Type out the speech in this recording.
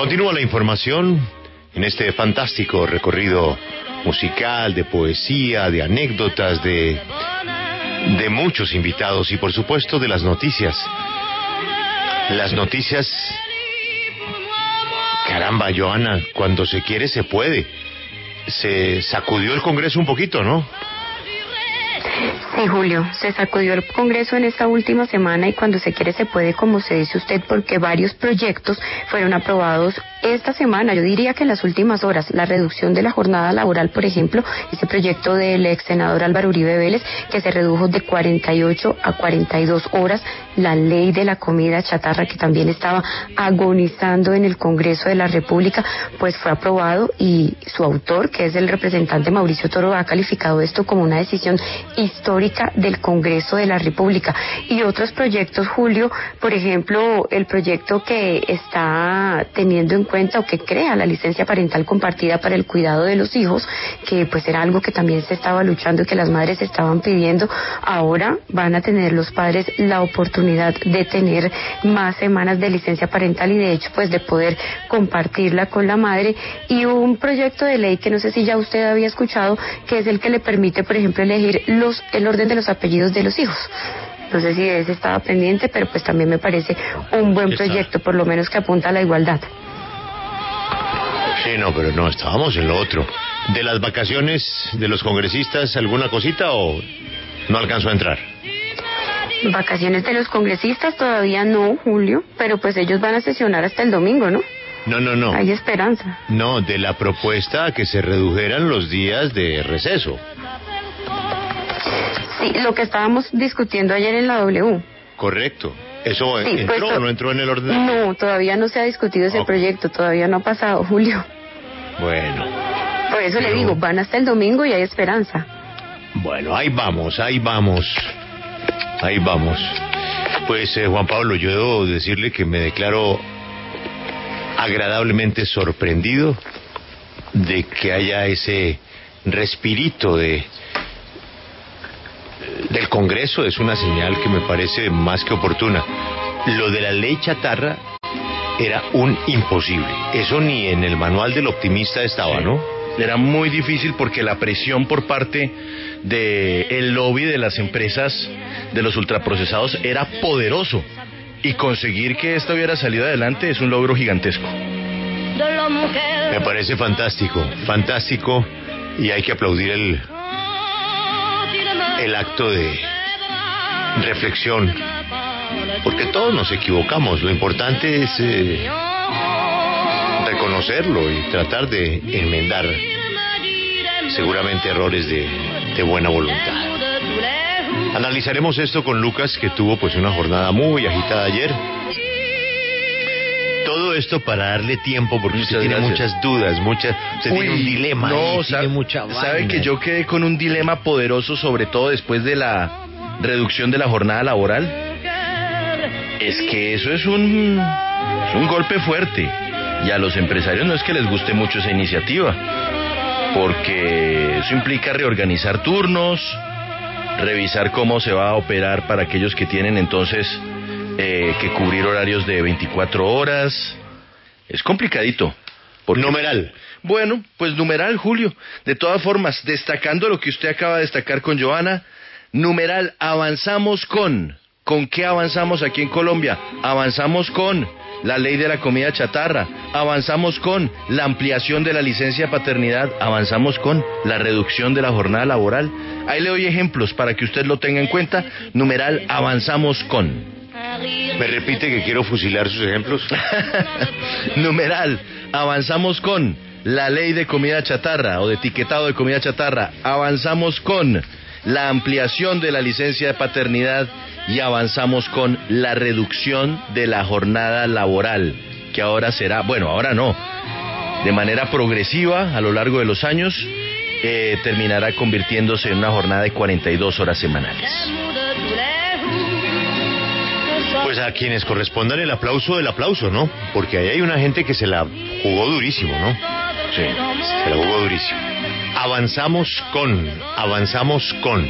Continúa la información en este fantástico recorrido musical, de poesía, de anécdotas, de, de muchos invitados y por supuesto de las noticias. Las noticias... Caramba, Joana, cuando se quiere se puede. Se sacudió el Congreso un poquito, ¿no? Sí, Julio, se sacudió el Congreso en esta última semana y cuando se quiere se puede, como se dice usted, porque varios proyectos fueron aprobados esta semana, yo diría que en las últimas horas, la reducción de la jornada laboral, por ejemplo, ese proyecto del ex senador Álvaro Uribe Vélez, que se redujo de 48 a 42 horas, la ley de la comida chatarra, que también estaba agonizando en el Congreso de la República, pues fue aprobado y su autor, que es el representante Mauricio Toro, ha calificado esto como una decisión histórica del Congreso de la República. Y otros proyectos, Julio, por ejemplo, el proyecto que está teniendo en cuenta o que crea la licencia parental compartida para el cuidado de los hijos, que pues era algo que también se estaba luchando y que las madres estaban pidiendo. Ahora van a tener los padres la oportunidad de tener más semanas de licencia parental y de hecho pues de poder compartirla con la madre y un proyecto de ley que no sé si ya usted había escuchado, que es el que le permite, por ejemplo, elegir los el orden de los apellidos de los hijos. No sé si ese estaba pendiente, pero pues también me parece un buen proyecto, por lo menos que apunta a la igualdad. Sí, no, pero no, estábamos en lo otro. ¿De las vacaciones de los congresistas alguna cosita o no alcanzó a entrar? Vacaciones de los congresistas todavía no, Julio, pero pues ellos van a sesionar hasta el domingo, ¿no? No, no, no. Hay esperanza. No, de la propuesta a que se redujeran los días de receso. Sí, lo que estábamos discutiendo ayer en la W. Correcto. ¿Eso Sí, entró pues, o no entró en el orden? No, todavía no se ha discutido ese proyecto, todavía no ha pasado, Julio. Bueno, Por eso le digo, van hasta el domingo y hay esperanza. bueno, ahí vamos, ahí vamos. Ahí vamos. Pues eh, Juan Pablo, yo debo decirle que me declaro agradablemente sorprendido de que haya ese respirito de del Congreso es una señal que me parece más que oportuna. Lo de la ley chatarra era un imposible. Eso ni en el manual del optimista estaba, ¿no? Era muy difícil porque la presión por parte del el lobby de las empresas de los ultraprocesados era poderoso. Y conseguir que esto hubiera salido adelante es un logro gigantesco. Me parece fantástico, fantástico y hay que aplaudir el, el acto de reflexión, porque todos nos equivocamos, lo importante es eh, reconocerlo y tratar de enmendar seguramente errores de, de buena voluntad. Analizaremos esto con Lucas, que tuvo pues una jornada muy agitada ayer. Esto para darle tiempo, porque usted tiene gracias. muchas dudas, muchas, usted tiene un dilema, No, ahí, sabe, tiene mucha sabe vaina. que yo quedé con un dilema poderoso, sobre todo después de la reducción de la jornada laboral. Es que eso es un, es un golpe fuerte. Y a los empresarios no es que les guste mucho esa iniciativa, porque eso implica reorganizar turnos, revisar cómo se va a operar para aquellos que tienen entonces eh, que cubrir horarios de 24 horas. Es complicadito. porque- Numeral. bueno, pues numeral, Julio. De todas formas, destacando lo que usted acaba de destacar con Joana, numeral, avanzamos con. ¿Con qué avanzamos aquí en Colombia? Avanzamos con la ley de la comida chatarra, avanzamos con la ampliación de la licencia de paternidad, avanzamos con la reducción de la jornada laboral. Ahí le doy ejemplos para que usted lo tenga en cuenta. Numeral, avanzamos con. ¿Me repite que quiero fusilar sus ejemplos? Numeral, avanzamos con la ley de comida chatarra o de etiquetado de comida chatarra. Avanzamos con la ampliación de la licencia de paternidad y avanzamos con la reducción de la jornada laboral, que ahora será, bueno, ahora no, de manera progresiva a lo largo de los años, eh, terminará convirtiéndose en una jornada de 42 horas semanales. A quienes correspondan el aplauso del aplauso, ¿no? Porque ahí hay una gente que se la jugó durísimo, ¿no? Sí. Se la jugó durísimo. Avanzamos con, avanzamos con.